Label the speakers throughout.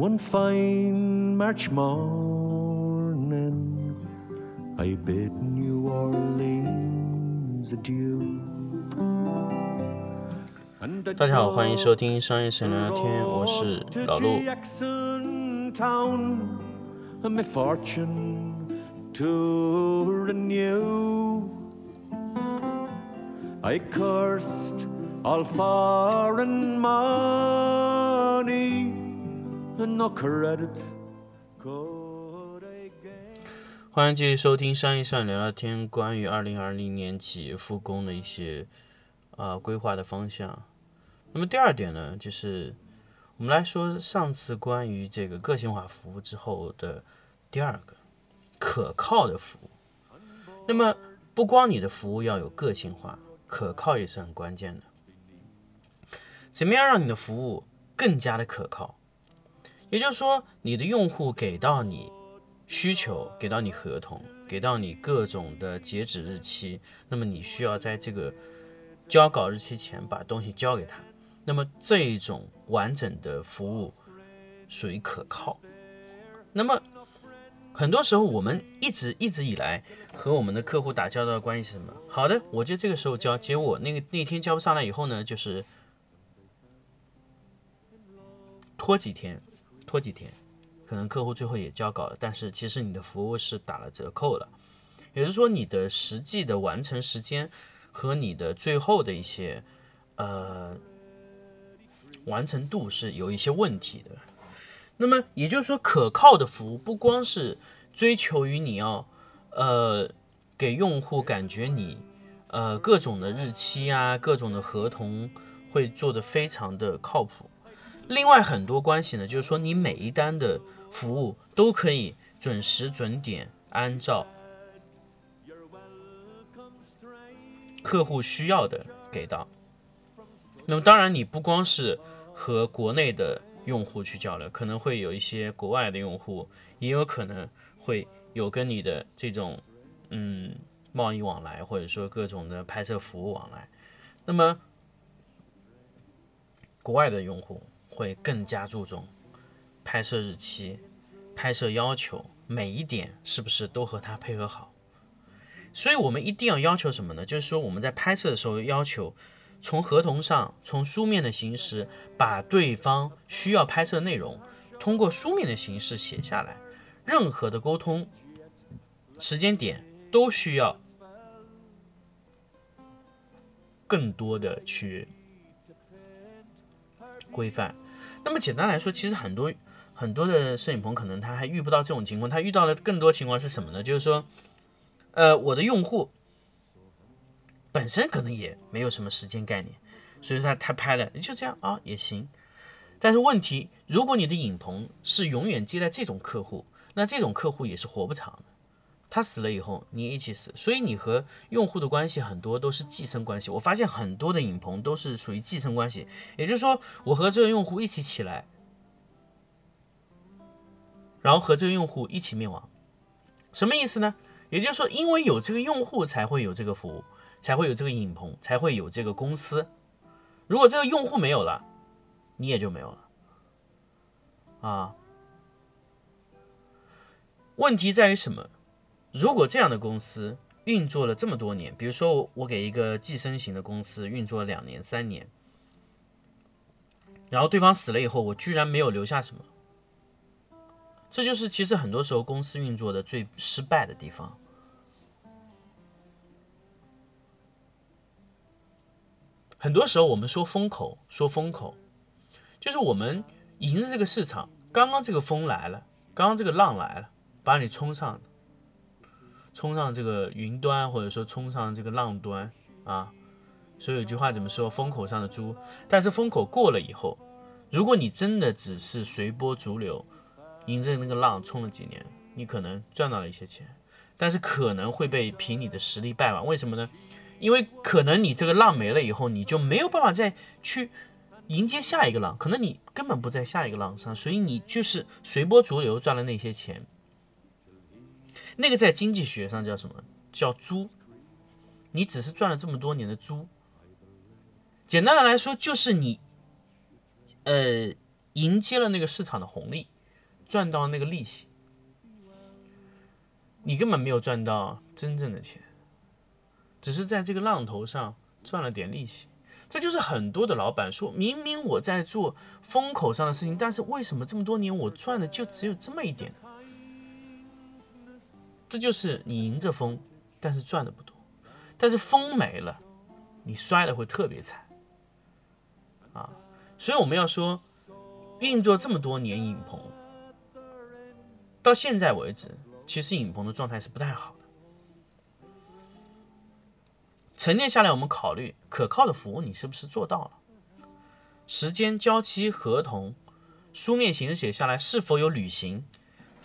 Speaker 1: one fine March morning, I bid New Orleans adieu.
Speaker 2: 大家好，欢迎收听商业神聊聊天，我是老陆。
Speaker 1: My fortune to renew. I cursed all foreign money, and
Speaker 2: 欢迎继续收听商业上聊聊天，关于二零二零年企业复工的一些啊、规划的方向。那么第二点呢，就是我们来说上次关于这个个性化服务之后的第二个可靠的服务。那么不光你的服务要有个性化，可靠也是很关键的。怎么样让你的服务更加的可靠？也就是说，你的用户给到你需求，给到你合同，给到你各种的截止日期，那么你需要在这个交稿日期前把东西交给他。那么这一种完整的服务属于可靠。那么很多时候我们一直一直以来和我们的客户打交道的关系是什么？好的，我就这个时候交，结果那个那天交不上来以后呢，就是拖几天，拖几天，可能客户最后也交稿了，但是其实你的服务是打了折扣了，也就是说你的实际的完成时间和你的最后的一些呃完成度是有一些问题的。那么也就是说，可靠的服务不光是追求于你要呃给用户感觉你呃各种的日期啊，各种的合同会做得非常的靠谱。另外很多关系呢，就是说你每一单的服务都可以准时准点，按照客户需要的给到。那么当然，你不光是和国内的用户去交流，可能会有一些国外的用户，也有可能会有跟你的这种嗯贸易往来，或者说各种的拍摄服务往来。那么国外的用户会更加注重拍摄日期、拍摄要求，每一点是不是都和他配合好。所以我们一定要要求什么呢？就是说我们在拍摄的时候要求。从合同上，从书面的形式，把对方需要拍摄内容通过书面的形式写下来。任何的沟通时间点都需要更多的去规范。那么简单来说，其实很多很多的摄影棚可能他还遇不到这种情况，他遇到的更多情况是什么呢？就是说，呃，我的用户。本身可能也没有什么时间概念，所以他他拍了就这样啊也行。但是问题，如果你的影棚是永远接待这种客户，那这种客户也是活不长的。他死了以后，你一起死。所以你和用户的关系很多都是寄生关系。我发现很多的影棚都是属于寄生关系，也就是说，我和这个用户一起起来，然后和这个用户一起灭亡。什么意思呢？也就是说，因为有这个用户，才会有这个服务。才会有这个影棚，才会有这个公司。如果这个用户没有了，你也就没有了。啊，问题在于什么？如果这样的公司运作了这么多年，比如说我给一个寄生型的公司运作了两年、三年，然后对方死了以后，我居然没有留下什么，这就是其实很多时候公司运作的最失败的地方。很多时候我们说风口，说风口，就是我们迎着这个市场，刚刚这个风来了，刚刚这个浪来了，把你冲上，冲上这个云端，或者说冲上这个浪端啊。所以有句话怎么说？风口上的猪。但是风口过了以后，如果你真的只是随波逐流，迎着那个浪冲了几年，你可能赚到了一些钱，但是可能会被凭你的实力败完。为什么呢？因为可能你这个浪没了以后，你就没有办法再去迎接下一个浪，可能你根本不在下一个浪上，所以你就是随波逐流赚了那些钱。那个在经济学上叫什么？叫猪。你只是赚了这么多年的猪。简单的来说，就是你，呃，迎接了那个市场的红利，赚到那个利息，你根本没有赚到真正的钱，只是在这个浪头上赚了点利息。这就是很多的老板说，明明我在做风口上的事情，但是为什么这么多年我赚的就只有这么一点？这就是你迎着风，但是赚的不多，但是风没了，你摔的会特别惨啊！所以我们要说，运作这么多年影棚，到现在为止，其实影棚的状态是不太好的。沉淀下来，我们考虑可靠的服务，你是不是做到了？时间、交期、合同，书面形式写下来是否有履行？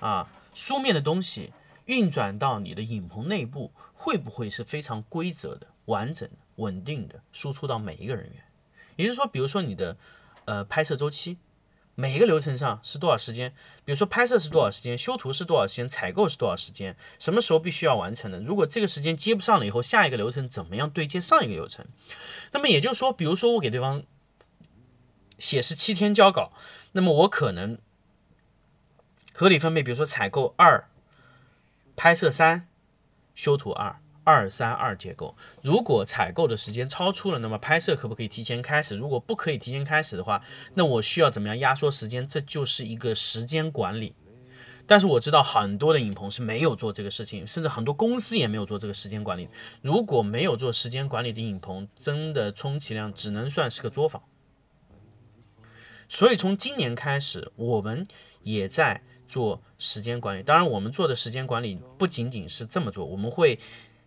Speaker 2: 啊，书面的东西运转到你的影棚内部，会不会是非常规则的、完整的、稳定的输出到每一个人员？也就是说，比如说你的呃拍摄周期。每一个流程上是多少时间？比如说拍摄是多少时间，修图是多少时间，采购是多少时间，什么时候必须要完成的？如果这个时间接不上了以后，下一个流程怎么样对接上一个流程？那么也就是说，比如说我给对方写是七天交稿，那么我可能合理分配，比如说采购二，拍摄三，修图二。二三二结构，如果采购的时间超出了，那么拍摄可不可以提前开始？如果不可以提前开始的话，那我需要怎么样压缩时间？这就是一个时间管理。但是我知道很多的影棚是没有做这个事情，甚至很多公司也没有做这个时间管理。如果没有做时间管理的影棚，真的充其量只能算是个作坊。所以从今年开始，我们也在做时间管理。当然，我们做的时间管理不仅仅是这么做，我们会。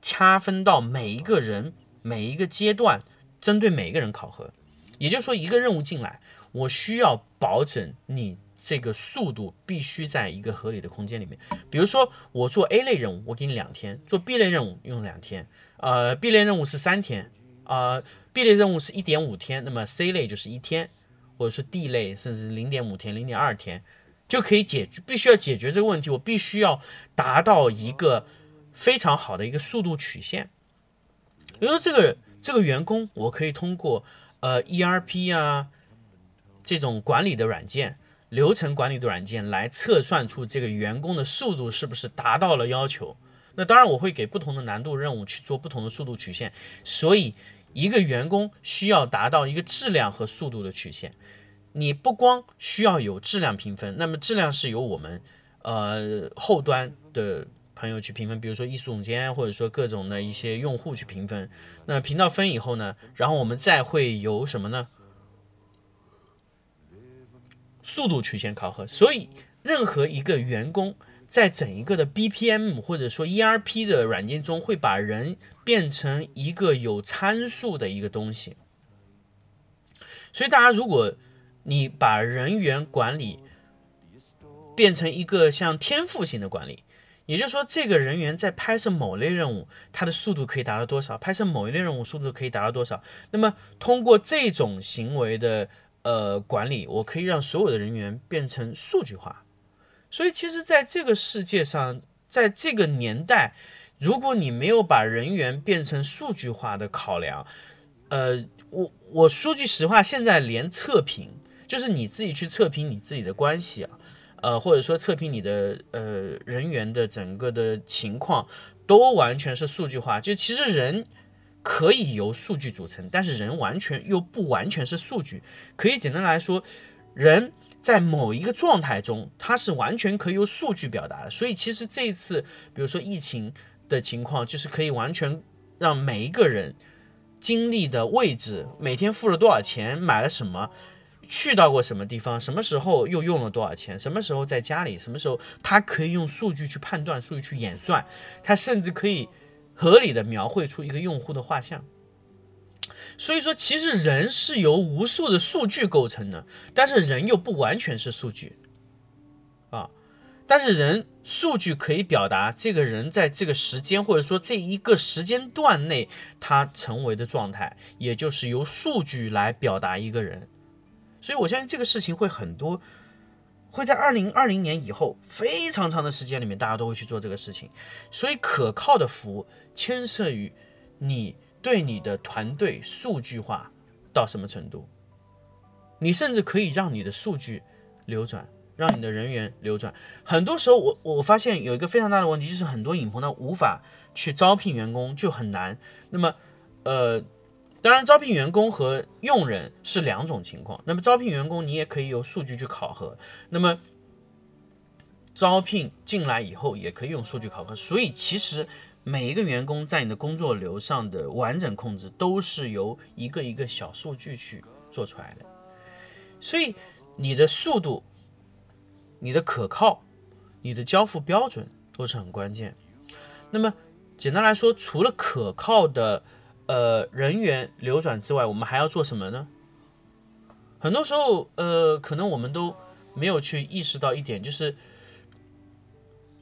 Speaker 2: 掐分到每一个人每一个阶段，针对每一个人考核。也就是说，一个任务进来，我需要保证你这个速度必须在一个合理的空间里面。比如说，我做 A 类任务，我给你两天；做 B 类任务用两天。呃，B 类任务是三天，呃，B 类任务是一点五天，那么 C 类就是一天，或者说 D 类甚至零点五天、零点二天就可以解决。必须要解决这个问题，我必须要达到一个。非常好的一个速度曲线，比如说这个这个员工，我可以通过呃 ERP 啊这种管理的软件、流程管理的软件来测算出这个员工的速度是不是达到了要求。那当然我会给不同的难度任务去做不同的速度曲线，所以一个员工需要达到一个质量和速度的曲线。你不光需要有质量评分，那么质量是由我们呃后端的。朋友去评分，比如说艺术总监，或者说各种的一些用户去评分。那评到分以后呢，然后我们再会有什么呢？速度曲线考核。所以，任何一个员工在整一个的 BPM 或者说 ERP 的软件中，会把人变成一个有参数的一个东西。所以，大家如果你把人员管理变成一个像天赋型的管理。也就是说，这个人员在拍摄某类任务，他的速度可以达到多少？拍摄某一类任务速度可以达到多少？那么通过这种行为的呃管理，我可以让所有的人员变成数据化。所以，其实在这个世界上，在这个年代，如果你没有把人员变成数据化的考量，呃，我我说句实话，现在连测评，就是你自己去测评你自己的关系啊。呃，或者说测评你的呃人员的整个的情况，都完全是数据化。就其实人可以由数据组成，但是人完全又不完全是数据。可以简单来说，人在某一个状态中，它是完全可以由数据表达的。所以其实这一次，比如说疫情的情况，就是可以完全让每一个人经历的位置，每天付了多少钱，买了什么。去到过什么地方？什么时候又用了多少钱？什么时候在家里？什么时候他可以用数据去判断、数据去演算？他甚至可以合理的描绘出一个用户的画像。所以说，其实人是由无数的数据构成的，但是人又不完全是数据啊。但是人数据可以表达这个人在这个时间或者说这一个时间段内他成为的状态，也就是由数据来表达一个人。所以，我相信这个事情会很多，会在二零二零年以后非常长的时间里面，大家都会去做这个事情。所以，可靠的服务牵涉于你对你的团队数据化到什么程度你甚至可以让你的数据流转，让你的人员流转。很多时候，我我发现有一个非常大的问题，就是很多影棚呢无法去招聘员工，就很难。那么，呃，当然，招聘员工和用人是两种情况。那么，招聘员工你也可以用数据去考核。那么，招聘进来以后也可以用数据考核。所以，其实。每一个员工在你的工作流上的完整控制，都是由一个一个小数据去做出来的。所以你的速度、你的可靠、你的交付标准都是很关键。那么简单来说，除了可靠的呃人员流转之外，我们还要做什么呢？很多时候，呃，可能我们都没有去意识到一点，就是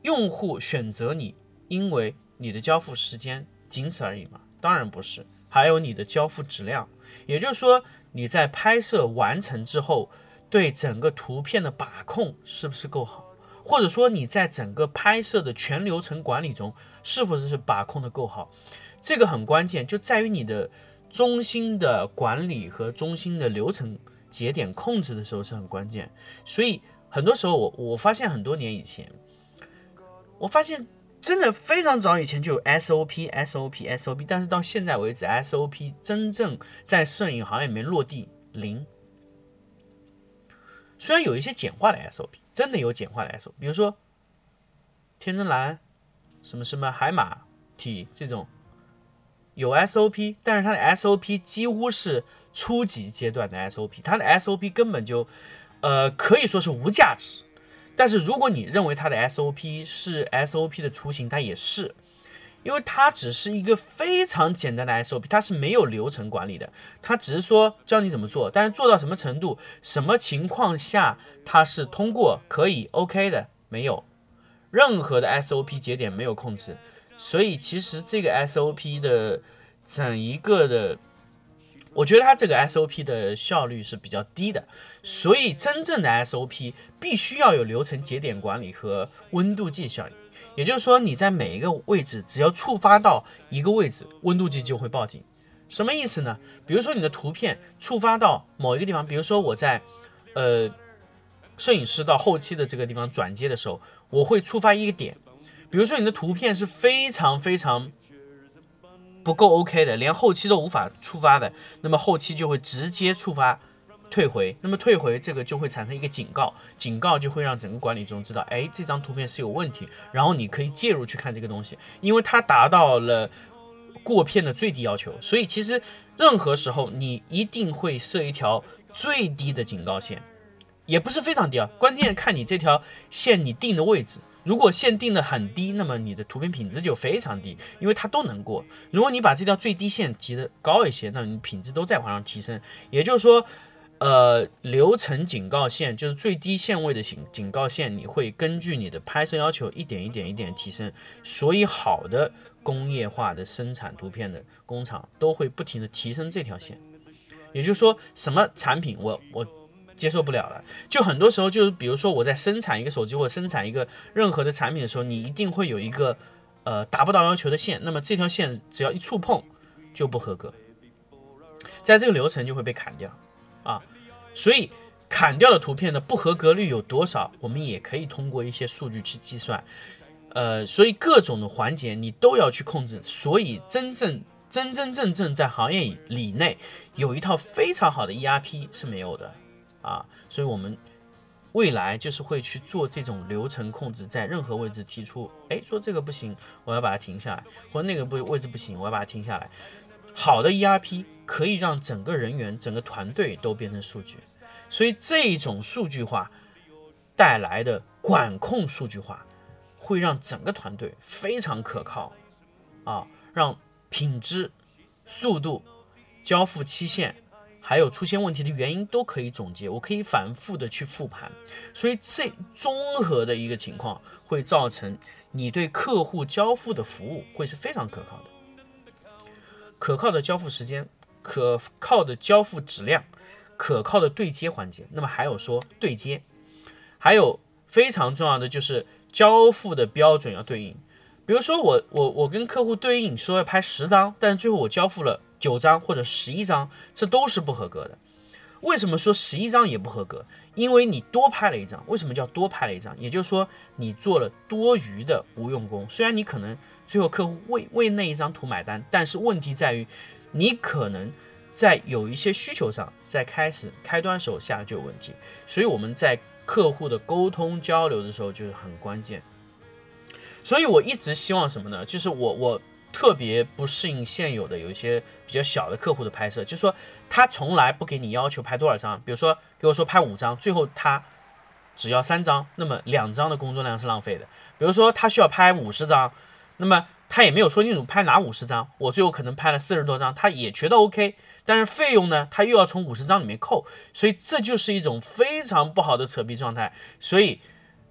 Speaker 2: 用户选择你，因为。你的交付时间仅此而已吗？当然不是，还有你的交付质量，也就是说你在拍摄完成之后，对整个图片的把控是不是够好，或者说你在整个拍摄的全流程管理中是否是把控的够好，这个很关键，就在于你的中心的管理和中心的流程节点控制的时候是很关键。所以很多时候我我发现很多年以前，我发现。真的非常早以前就有 SOP SOP SOP，但是到现在为止，SOP 真正在摄影行业里面落地零。虽然有一些简化的 SOP，真的有简化的 SOP，比如说天真蓝、什么什么海马体这种有 SOP，但是它的 SOP 几乎是初级阶段的 SOP，它的 SOP 根本就呃可以说是无价值。但是如果你认为它的 SOP 是 SOP 的雏形，它也是，因为它只是一个非常简单的 SOP，它是没有流程管理的，它只是说教你怎么做，但是做到什么程度、什么情况下它是通过可以 OK 的，没有任何的 SOP 节点没有控制，所以其实这个 SOP 的整一个的。我觉得它这个 SOP 的效率是比较低的，所以真正的 SOP 必须要有流程节点管理和温度计效应。也就是说，你在每一个位置，只要触发到一个位置，温度计就会报警。什么意思呢？比如说你的图片触发到某一个地方，比如说我在呃摄影师到后期的这个地方转接的时候，我会触发一个点。比如说你的图片是非常非常。不够 OK 的，连后期都无法触发的，那么后期就会直接触发退回，那么退回这个就会产生一个警告，警告就会让整个管理中知道，哎，这张图片是有问题，然后你可以介入去看这个东西，因为它达到了过片的最低要求，所以其实任何时候你一定会设一条最低的警告线，也不是非常低啊，关键看你这条线你定的位置。如果限定的很低，那么你的图片品质就非常低，因为它都能过。如果你把这条最低线提的高一些，那你品质都在往上提升。也就是说，呃，流程警告线就是最低限位的警警告线，你会根据你的拍摄要求一点一点一点提升。所以，好的工业化的生产图片的工厂都会不停的提升这条线。也就是说，什么产品，我我。接受不了了，就很多时候就是，比如说我在生产一个手机或者生产一个任何的产品的时候，你一定会有一个呃达不到要求的线，那么这条线只要一触碰就不合格，在这个流程就会被砍掉。啊，所以砍掉的图片的不合格率有多少，我们也可以通过一些数据去计算，呃，所以各种的环节你都要去控制，所以真正真真正正在行业里内有一套非常好的 ERP 是没有的。啊，所以我们未来就是会去做这种流程控制，在任何位置提出，哎，说这个不行，我要把它停下来，或者那个不位置不行，我要把它停下来。好的 ERP 可以让整个人员、整个团队都变成数据，所以这种数据化带来的管控数据化，会让整个团队非常可靠啊，让品质、速度、交付期限。还有出现问题的原因都可以总结，我可以反复的去复盘，所以这综合的一个情况会造成你对客户交付的服务会是非常可靠的，可靠的交付时间，可靠的交付质量，可靠的对接环节。那么还有说对接，还有非常重要的就是交付的标准要对应。比如说我我我跟客户对应说要拍十张，但是最后我交付了。九张或者十一张，这都是不合格的。为什么说十一张也不合格？因为你多拍了一张。为什么叫多拍了一张？也就是说你做了多余的无用功。虽然你可能最后客户为为那一张图买单，但是问题在于你可能在有一些需求上，在开始开端时候下就有问题。所以我们在客户的沟通交流的时候就是很关键。所以我一直希望什么呢？就是我我特别不适应现有的有一些比较小的客户的拍摄，就是说他从来不给你要求拍多少张，比如说给我说拍五张，最后他只要三张，那么两张的工作量是浪费的。比如说他需要拍五十张，那么他也没有说清楚拍哪五十张，我最后可能拍了四十多张，他也觉得 OK，但是费用呢，他又要从五十张里面扣，所以这就是一种非常不好的扯皮状态。所以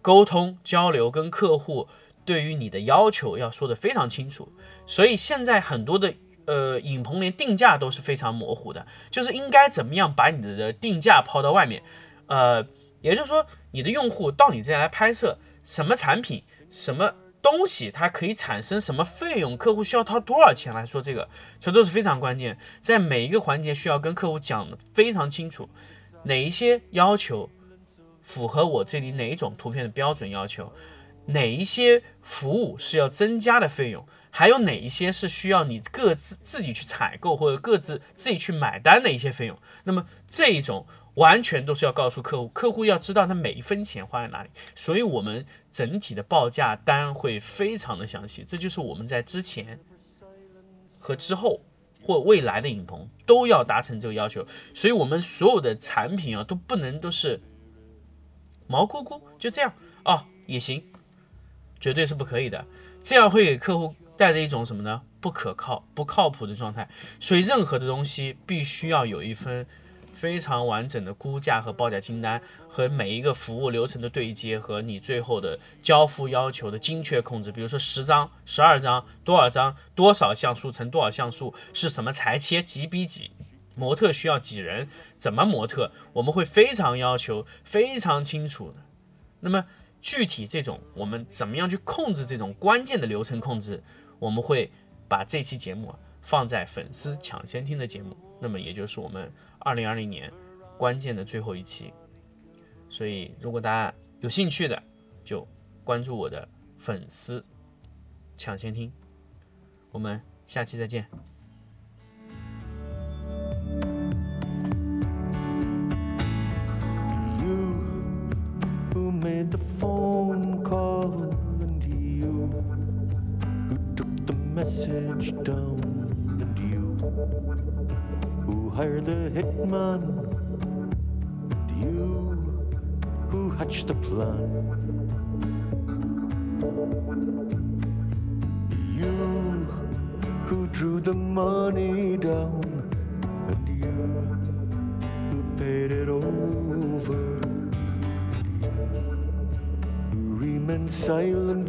Speaker 2: 沟通交流跟客户。对于你的要求要说的非常清楚，所以现在很多的呃影棚连定价都是非常模糊的，就是应该怎么样把你的定价抛到外面，呃，也就是说你的用户到你这来拍摄什么产品、什么东西，它可以产生什么费用，客户需要掏多少钱来说这个，这都是非常关键，在每一个环节需要跟客户讲的非常清楚，哪一些要求符合我这里哪一种图片的标准要求。哪一些服务是要增加的费用，还有哪一些是需要你各自自己去采购或者各自自己去买单的一些费用？那么这一种完全都是要告诉客户，客户要知道他每一分钱花在哪里。所以，我们整体的报价单会非常的详细。这就是我们在之前和之后或未来的影棚都要达成这个要求。所以，我们所有的产品啊都不能都是毛咕咕就这样啊也行。绝对是不可以的，这样会给客户带着一种什么呢？不可靠、不靠谱的状态。所以，任何的东西必须要有一份非常完整的估价和报价清单，和每一个服务流程的对接，和你最后的交付要求的精确控制。比如说，十张、十二张、多少张、多少像素乘多少像素，是什么裁切几比几，模特需要几人，怎么模特，我们会非常要求非常清楚的。那么。具体这种我们怎么样去控制这种关键的流程控制，我们会把这期节目放在粉丝抢先听的节目，那么也就是我们二零二零年关键的最后一期。所以如果大家有兴趣的，就关注我的粉丝抢先听。我们下期再见。Message down and you. Who hired the hitman? And you? Who hatched the plan? You? Who drew the money down? And you? Who paid it over? Remain silent.